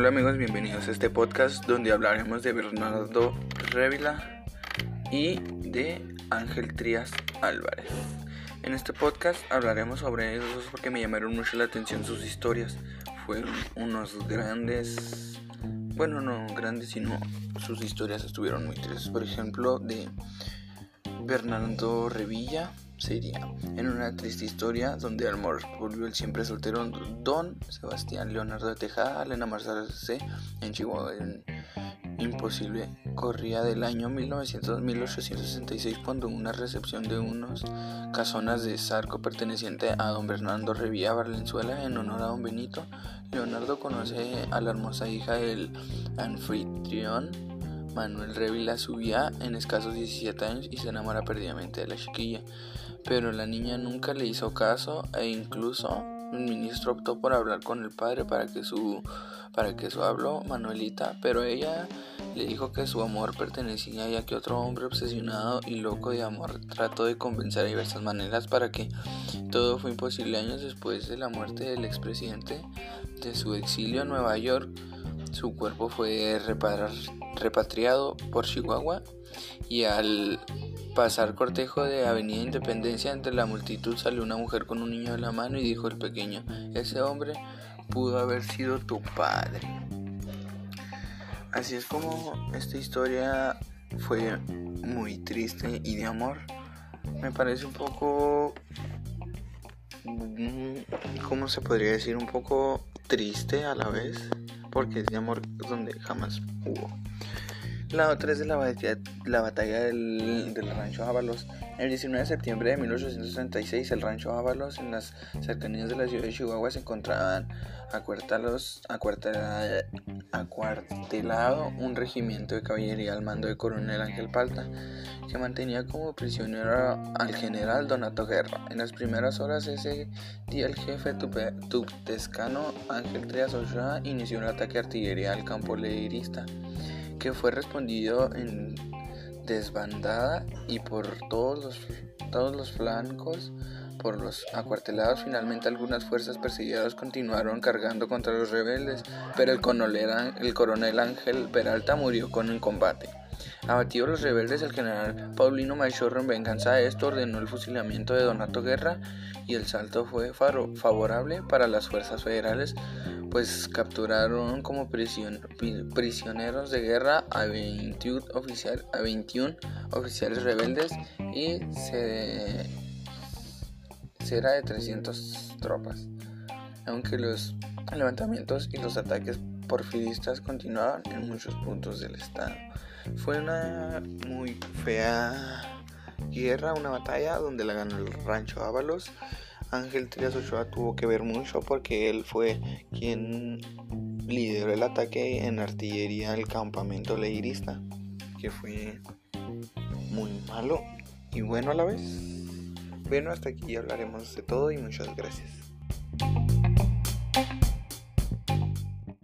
Hola amigos, bienvenidos a este podcast donde hablaremos de Bernardo Revila y de Ángel Trías Álvarez. En este podcast hablaremos sobre ellos porque me llamaron mucho la atención sus historias. Fueron unos grandes, bueno no grandes, sino sus historias estuvieron muy tristes. Por ejemplo, de Bernardo Revilla sería en una triste historia donde al volvió el siempre soltero Don Sebastián Leonardo de Tejada al enamorarse en Chihuahua. Imposible corría del año 1900 1866 cuando una recepción de unos casonas de Zarco perteneciente a don Bernardo Revilla Valenzuela en honor a don Benito, Leonardo conoce a la hermosa hija del anfitrión Manuel Revilla subía en escasos 17 años y se enamora perdidamente de la chiquilla pero la niña nunca le hizo caso e incluso el ministro optó por hablar con el padre para que su para que su habló Manuelita, pero ella le dijo que su amor pertenecía ya que otro hombre obsesionado y loco de amor trató de convencer de diversas maneras para que todo fue imposible años después de la muerte del expresidente de su exilio en Nueva York. Su cuerpo fue repatriado por Chihuahua y al pasar cortejo de Avenida Independencia entre la multitud salió una mujer con un niño en la mano y dijo el pequeño, ese hombre pudo haber sido tu padre. Así es como esta historia fue muy triste y de amor. Me parece un poco, mm, ¿cómo se podría decir? Un poco triste a la vez, porque es de amor donde jamás hubo. La otra es de la, batalla, del, rancho Ábalos. El 19 de septiembre de 1866, el rancho Ábalos, en las cercanías de la ciudad de Chihuahua, se encontraban acuartelado un regimiento de caballería al mando de coronel Ángel Palta, que mantenía como prisionero al general Donato Guerra. En las primeras horas ese día, el jefe tuptescano Ángel Trias Ochoa inició un ataque de artillería al campo leirista que fue respondido en desbandada y por todos los, todos los flancos por los acuartelados. Finalmente algunas fuerzas perseguidas continuaron cargando contra los rebeldes, pero el coronel, el coronel Ángel Peralta murió con el combate. Abatidos los rebeldes, el general Paulino Machorro en venganza de esto ordenó el fusilamiento de Donato Guerra y el salto fue favorable para las fuerzas federales pues capturaron como prisioneros de guerra a 21, oficial, a 21 oficiales rebeldes y se, será de 300 tropas. Aunque los levantamientos y los ataques porfiristas continuaban en muchos puntos del estado. Fue una muy fea guerra, una batalla donde la ganó el rancho Ábalos Ángel Trias Ochoa tuvo que ver mucho porque él fue quien lideró el ataque en artillería del campamento leirista, que fue muy malo y bueno a la vez. Bueno, hasta aquí hablaremos de todo y muchas gracias.